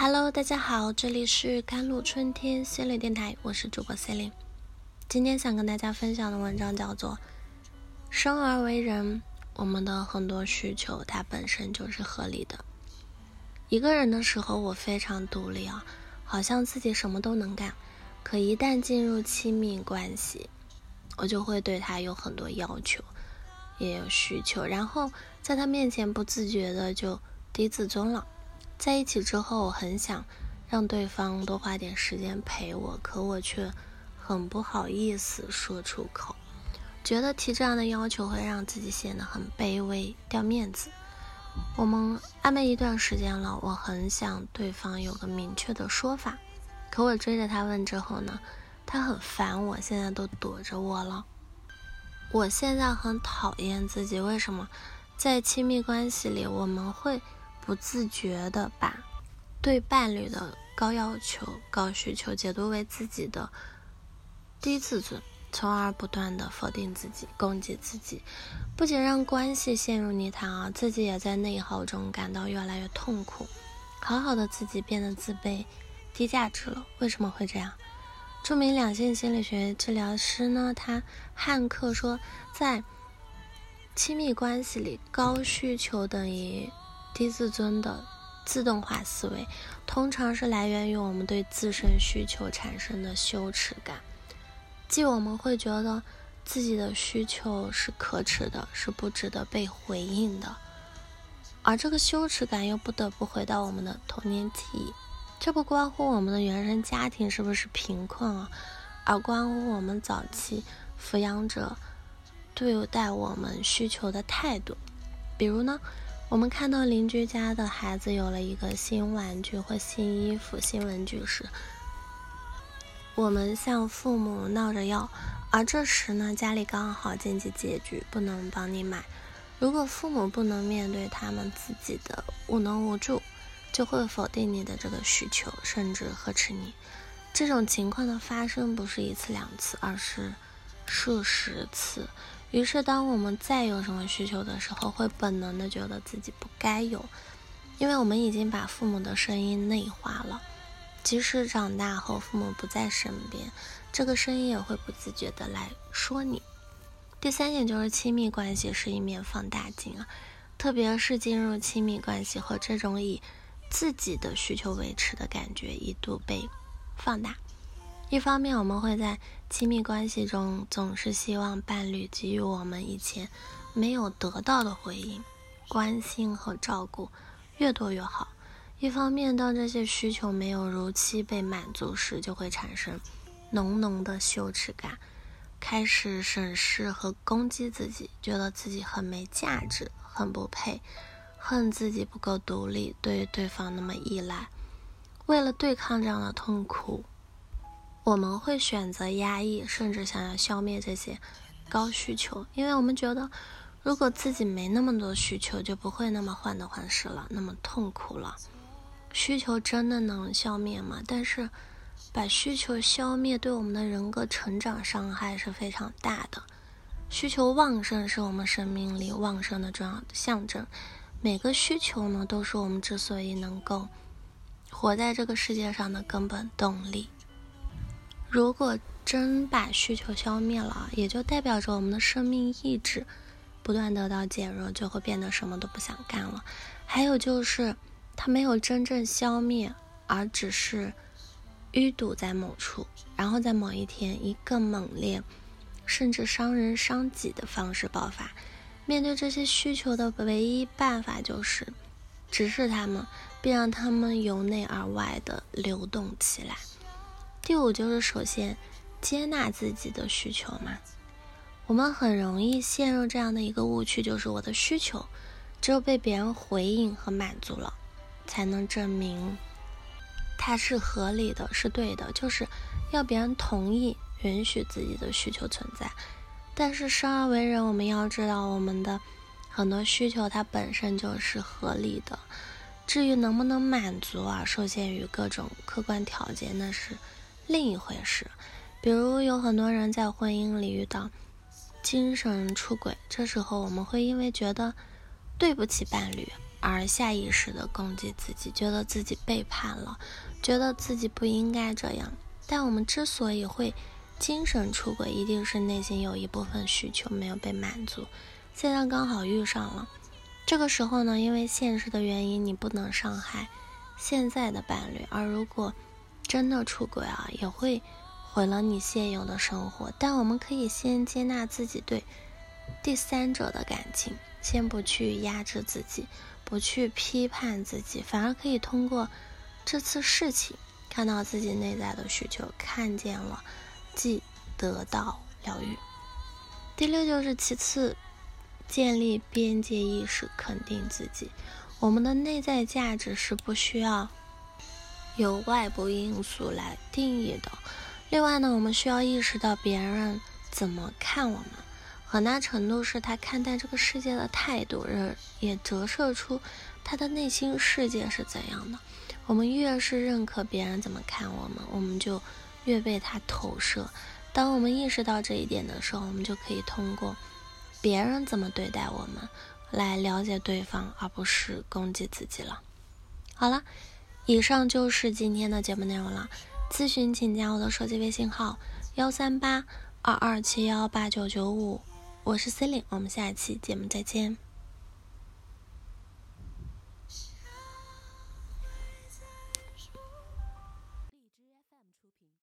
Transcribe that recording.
Hello，大家好，这里是甘露春天心灵电台，我是主播 c e l i n e 今天想跟大家分享的文章叫做《生而为人，我们的很多需求它本身就是合理的》。一个人的时候，我非常独立啊，好像自己什么都能干。可一旦进入亲密关系，我就会对他有很多要求，也有需求，然后在他面前不自觉的就低自尊了。在一起之后，我很想让对方多花点时间陪我，可我却很不好意思说出口，觉得提这样的要求会让自己显得很卑微、掉面子。我们暧昧一段时间了，我很想对方有个明确的说法，可我追着他问之后呢，他很烦我，现在都躲着我了。我现在很讨厌自己，为什么在亲密关系里我们会？不自觉的把对伴侣的高要求、高需求解读为自己的低自尊，从而不断的否定自己、攻击自己，不仅让关系陷入泥潭啊，自己也在内耗中感到越来越痛苦。好好的自己变得自卑、低价值了，为什么会这样？著名两性心理学治疗师呢，他汉克说，在亲密关系里，高需求等于。低自尊的自动化思维，通常是来源于我们对自身需求产生的羞耻感，即我们会觉得自己的需求是可耻的，是不值得被回应的，而这个羞耻感又不得不回到我们的童年记忆，这不关乎我们的原生家庭是不是贫困啊，而关乎我们早期抚养者对待我们需求的态度，比如呢？我们看到邻居家的孩子有了一个新玩具或新衣服、新文具时，我们向父母闹着要，而这时呢，家里刚好经济拮据，不能帮你买。如果父母不能面对他们自己的无能无助，就会否定你的这个需求，甚至呵斥你。这种情况的发生不是一次两次，而是数十次。于是，当我们再有什么需求的时候，会本能的觉得自己不该有，因为我们已经把父母的声音内化了。即使长大后父母不在身边，这个声音也会不自觉的来说你。第三点就是亲密关系是一面放大镜啊，特别是进入亲密关系后，这种以自己的需求维持的感觉一度被放大。一方面，我们会在亲密关系中总是希望伴侣给予我们以前没有得到的回应、关心和照顾，越多越好。一方面，当这些需求没有如期被满足时，就会产生浓浓的羞耻感，开始审视和攻击自己，觉得自己很没价值、很不配，恨自己不够独立，对对方那么依赖。为了对抗这样的痛苦。我们会选择压抑，甚至想要消灭这些高需求，因为我们觉得，如果自己没那么多需求，就不会那么患得患失了，那么痛苦了。需求真的能消灭吗？但是，把需求消灭对我们的人格成长伤害是非常大的。需求旺盛是我们生命力旺盛的重要象征。每个需求呢，都是我们之所以能够活在这个世界上的根本动力。如果真把需求消灭了，也就代表着我们的生命意志不断得到减弱，就会变得什么都不想干了。还有就是，它没有真正消灭，而只是淤堵在某处，然后在某一天以更猛烈，甚至伤人伤己的方式爆发。面对这些需求的唯一办法就是直视他们，并让他们由内而外的流动起来。第五就是首先接纳自己的需求嘛，我们很容易陷入这样的一个误区，就是我的需求只有被别人回应和满足了，才能证明它是合理的，是对的，就是要别人同意允许自己的需求存在。但是生而为人，我们要知道我们的很多需求它本身就是合理的，至于能不能满足啊，受限于各种客观条件，那是。另一回事，比如有很多人在婚姻里遇到精神出轨，这时候我们会因为觉得对不起伴侣，而下意识的攻击自己，觉得自己背叛了，觉得自己不应该这样。但我们之所以会精神出轨，一定是内心有一部分需求没有被满足，现在刚好遇上了。这个时候呢，因为现实的原因，你不能伤害现在的伴侣，而如果真的出轨啊，也会毁了你现有的生活。但我们可以先接纳自己对第三者的感情，先不去压制自己。不去批判自己，反而可以通过这次事情看到自己内在的需求，看见了，即得到疗愈。第六就是其次，建立边界意识，肯定自己。我们的内在价值是不需要由外部因素来定义的。另外呢，我们需要意识到别人怎么看我们。很大程度是他看待这个世界的态度，也也折射出他的内心世界是怎样的。我们越是认可别人怎么看我们，我们就越被他投射。当我们意识到这一点的时候，我们就可以通过别人怎么对待我们来了解对方，而不是攻击自己了。好了，以上就是今天的节目内容了。咨询请加我的手机微信号：幺三八二二七幺八九九五。我是 c e l i n e 我们下一期节目再见。